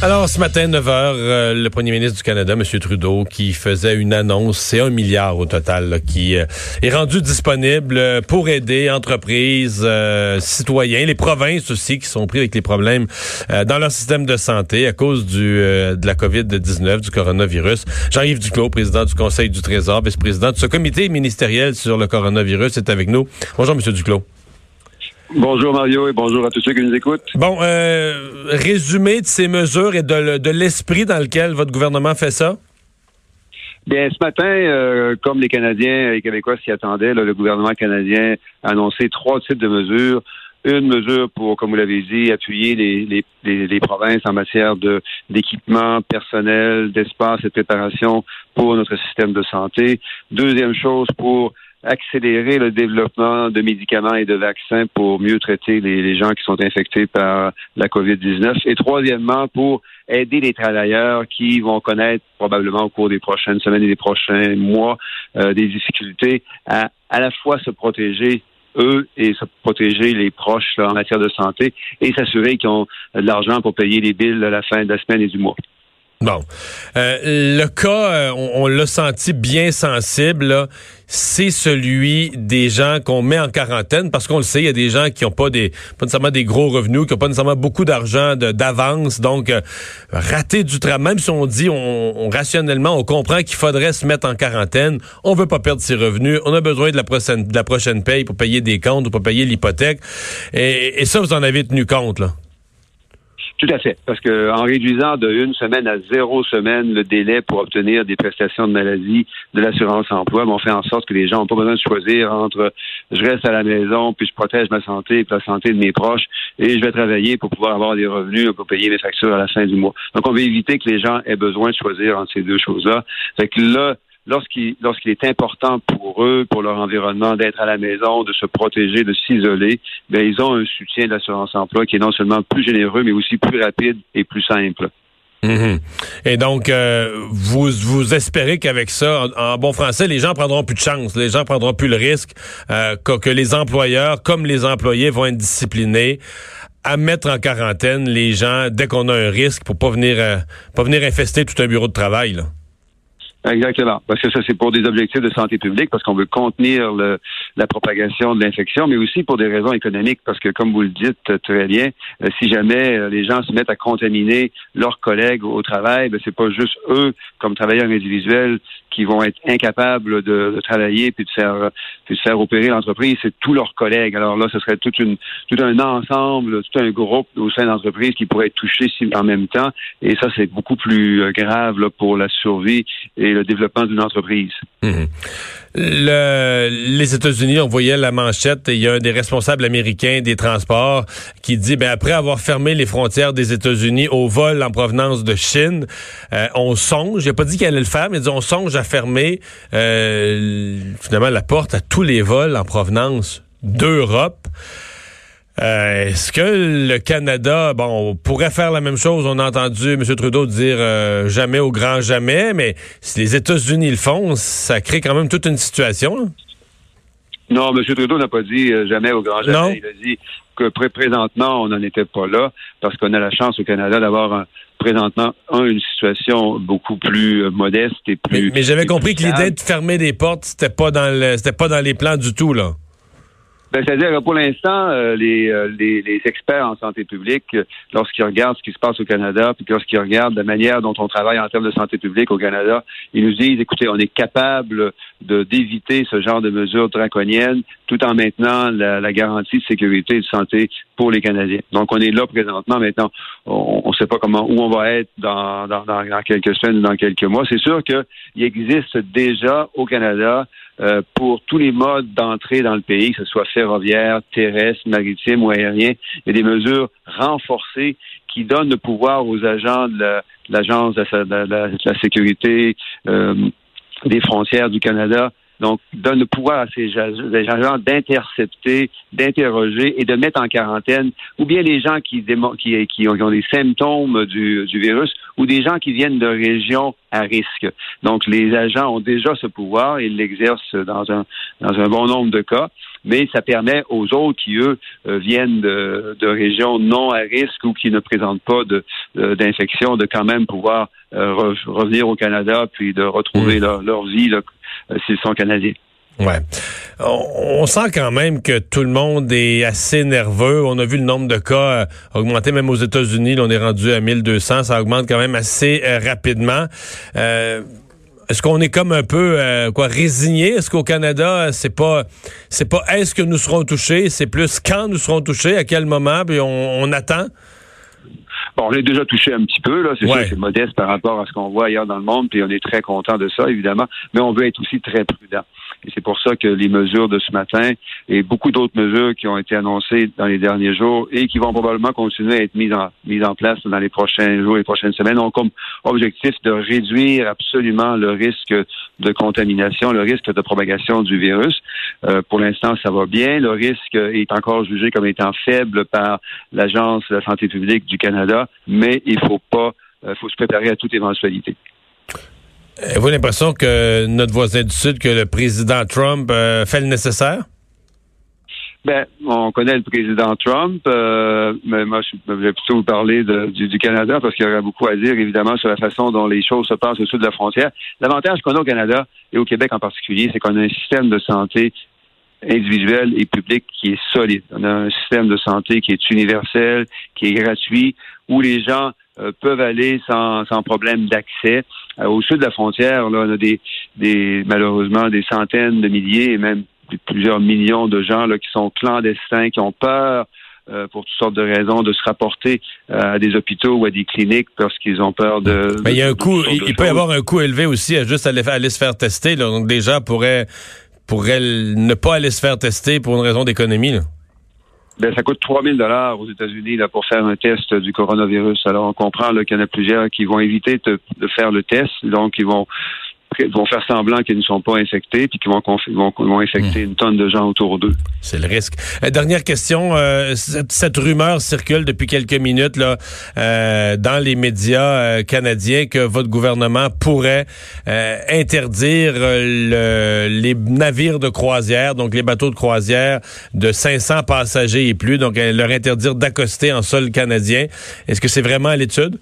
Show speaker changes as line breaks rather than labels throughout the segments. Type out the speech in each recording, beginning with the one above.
Alors, ce matin, 9 h, euh, le premier ministre du Canada, M. Trudeau, qui faisait une annonce, c'est un milliard au total, qui euh, est rendu disponible euh, pour aider entreprises, citoyens, les provinces aussi, qui sont pris avec les problèmes dans leur système de santé à cause de la COVID-19, du coronavirus. Jean-Yves Duclos, président du Conseil du Trésor, vice-président de ce comité ministériel sur le coronavirus, est avec nous. Bonjour, M. Duclos.
Bonjour Mario et bonjour à tous ceux qui nous écoutent.
Bon, euh, résumé de ces mesures et de, l'esprit dans lequel votre gouvernement fait ça?
Bien, ce matin, euh, comme les Canadiens et les Québécois s'y attendaient, le gouvernement canadien a annoncé trois types de mesures. Une mesure pour, comme vous l'avez dit, appuyer les, les, provinces en matière de d'équipement personnel, d'espace et de préparation pour notre système de santé. Deuxième chose pour accélérer le développement de médicaments et de vaccins pour mieux traiter les, gens qui sont infectés par la COVID-19. Et troisièmement, pour aider les travailleurs qui vont connaître probablement au cours des prochaines semaines et des prochains mois euh, des difficultés à à la fois se protéger eux et se protéger les proches en matière de santé et s'assurer qu'ils ont de l'argent pour payer les billes à la fin de la semaine et du mois.
Bon. Euh, le cas, euh, on, l'a senti bien sensible, c'est celui des gens qu'on met en quarantaine, parce qu'on le sait, il y a des gens qui n'ont pas des pas nécessairement des gros revenus, qui n'ont pas nécessairement beaucoup d'argent d'avance, donc euh, rater du travail, même si on dit on, rationnellement, on comprend qu'il faudrait se mettre en quarantaine, on veut pas perdre ses revenus, on a besoin de la prochaine, de la prochaine paye pour payer des comptes ou pour payer l'hypothèque, et, et ça, vous en avez tenu compte, là?
Tout à fait. Parce que en réduisant de une semaine à zéro semaine le délai pour obtenir des prestations de maladie de l'assurance emploi, on fait en sorte que les gens n'ont pas besoin de choisir entre je reste à la maison puis je protège ma santé et la santé de mes proches et je vais travailler pour pouvoir avoir des revenus pour payer mes factures à la fin du mois. Donc on veut éviter que les gens aient besoin de choisir entre ces deux choses-là. Fait que là, lorsqu'il lorsqu'il est important pour eux, pour leur environnement, d'être à la maison, de se protéger, de s'isoler, ben ils ont un soutien de l'assurance emploi qui est non seulement plus généreux, mais aussi plus rapide et plus simple.
Mhm. Et donc, euh, vous, vous espérez qu'avec ça, en, bon français, les gens prendront plus de chance, les gens prendront plus le risque euh, que, les employeurs, comme les employés, vont être disciplinés à mettre en quarantaine les gens dès qu'on a un risque pour pas venir, euh, pas venir infester tout un bureau de travail. Là.
Exactement. Parce que ça, c'est pour des objectifs de santé publique, parce qu'on veut contenir le, la propagation de l'infection, mais aussi pour des raisons économiques, parce que, comme vous le dites très bien, euh, si jamais euh, les gens se mettent à contaminer leurs collègues au travail, ben, c'est pas juste eux, comme travailleurs individuels, qui vont être incapables de, travailler puis de faire de faire opérer l'entreprise, c'est tous leurs collègues. Alors là, ce serait toute une tout un ensemble, tout un groupe au sein de l'entreprise qui pourrait être touché en même temps. Et ça, c'est beaucoup plus euh, grave pour la survie et le développement d'une entreprise.
Les États-Unis, on voyait la manchette, il y a un des responsables américains des transports qui dit, ben après avoir fermé les frontières des États-Unis au vol en provenance de Chine, euh, on songe, j'ai pas dit qu'elle allait le faire, mais dit, on songe à fermer euh, finalement la porte à tous les vols en provenance d'Europe. Euh, est-ce que le Canada, bon, pourrait faire la même chose? On a entendu M. Trudeau dire euh, jamais au grand jamais, mais si les États-Unis le font, ça crée quand même toute une situation.
Non, M. Trudeau n'a pas dit euh, jamais au grand jamais. Il a dit que présentement, on n'en était pas là parce qu'on a la chance au Canada d'avoir présentement une situation beaucoup plus modeste et plus.
Mais, j'avais compris que l'idée de fermer des portes, c'était pas dans le, c'était pas dans les plans du tout là.
Ben, C'est-à-dire que pour l'instant, euh, les, euh, les, les, experts en santé publique, euh, lorsqu'ils regardent ce qui se passe au Canada, puis lorsqu'ils regardent la manière dont on travaille en termes de santé publique au Canada, ils nous disent, écoutez, on est capable de d'éviter ce genre de mesures draconiennes tout en maintenant la, la, garantie de sécurité et de santé pour les Canadiens. Donc, on est là présentement. Maintenant, on ne sait pas comment où on va être dans, dans, dans quelques semaines ou dans quelques mois. C'est sûr qu'il existe déjà au Canada euh, pour tous les modes d'entrée dans le pays, que ce soit ferroviaire, terrestre, maritime ou aérien. A des mesures renforcées qui donnent le pouvoir aux agents de l'Agence de, la, sécurité euh, des frontières du Canada donc donne le pouvoir à ces agents d'intercepter, d'interroger et de mettre en quarantaine, ou bien les gens qui, qui, qui, ont, des symptômes du, du virus, ou des gens qui viennent de régions à risque. Donc, les agents ont déjà ce pouvoir, ils l'exercent dans un, dans un bon nombre de cas, mais ça permet aux autres qui, eux, euh, viennent de, de, régions non à risque ou qui ne présentent pas d'infection, de, de, quand même pouvoir euh, revenir au Canada puis de retrouver mmh. leur, vie là, s'ils sont canadiens.
Ouais. On, sent quand même que tout le monde est assez nerveux. On a vu le nombre de cas augmenter même aux États-Unis. On est rendu à 1200. Ça augmente quand même assez rapidement. Euh, est-ce qu'on est comme un peu euh, résigné? Est-ce qu'au Canada, c'est pas c'est pas est-ce que nous serons touchés, c'est plus quand nous serons touchés, à quel moment, puis on, attend
Bon, on est déjà touché un petit peu, là. C'est sûr c'est modeste par rapport à ce qu'on voit ailleurs dans le monde, puis on est très content de ça, évidemment. Mais on veut être aussi très prudent. Et c'est pour ça que les mesures de ce matin et beaucoup d'autres mesures qui ont été annoncées dans les derniers jours et qui vont probablement continuer à être mises en, mises en place dans les prochains jours et prochaines semaines ont comme objectif de réduire absolument le risque de contamination, le risque de propagation du virus. Euh, pour l'instant, ça va bien. Le risque est encore jugé comme étant faible par l'Agence de la santé publique du Canada, mais il faut pas, euh, faut se préparer à toute éventualité.
Avez-vous l'impression que notre voisin du Sud, que le président Trump euh, fait le nécessaire?
Ben, on connaît le président Trump, euh, mais moi, je vais plutôt vous parler du, Canada parce qu'il y aurait beaucoup à dire, évidemment, sur la façon dont les choses se passent au sud de la frontière. L'avantage qu'on a au Canada et au Québec en particulier, c'est qu'on a un système de santé individuel et public qui est solide. On a un système de santé qui est universel, qui est gratuit, où les gens euh, peuvent aller sans, sans problème d'accès. Euh, au sud de la frontière, là, on a des, des malheureusement des centaines de milliers et même plusieurs millions de gens là, qui sont clandestins, qui ont peur euh, pour toutes sortes de raisons de se rapporter à des hôpitaux ou à des cliniques parce qu'ils ont peur de.
Mais il y a un coût, il, peut y avoir un coût élevé aussi à juste aller, aller se faire tester. Là. Donc des gens pourraient pourraient ne pas aller se faire tester pour une raison d'économie.
Ben, ça coûte 3000 dollars aux États-Unis là pour faire un test du coronavirus. Alors on comprend qu'il y en a plusieurs qui vont éviter de, de faire le test, donc ils vont vont faire semblant qu'ils ne sont pas infectés puis qu'ils vont, vont, vont, infecter hmm. une tonne de gens autour d'eux.
C'est le risque. Euh, dernière question. Euh, cette, rumeur circule depuis quelques minutes là, euh, dans les médias canadiens que votre gouvernement pourrait interdire les navires de croisière, donc les bateaux de croisière de 500 passagers et plus, donc leur interdire d'accoster en sol canadien. Est-ce que c'est vraiment à l'étude?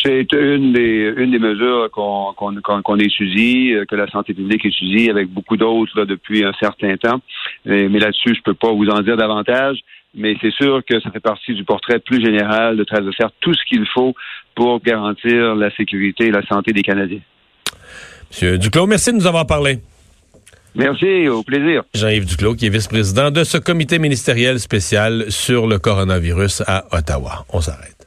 C'est une des une des mesures qu'on qu'on qu'on étudie, euh, que la santé publique étudie avec beaucoup d'autres depuis un certain temps. Mais, là-dessus, je peux pas vous en dire davantage. Mais c'est sûr que ça fait partie du portrait plus général de, de faire tout ce qu'il faut pour garantir la sécurité et la santé des Canadiens.
Monsieur Duclos, merci de nous avoir parlé.
Merci, au plaisir.
Jean-Yves Duclos, qui est vice-président de ce comité ministériel spécial sur le coronavirus à Ottawa. On s'arrête.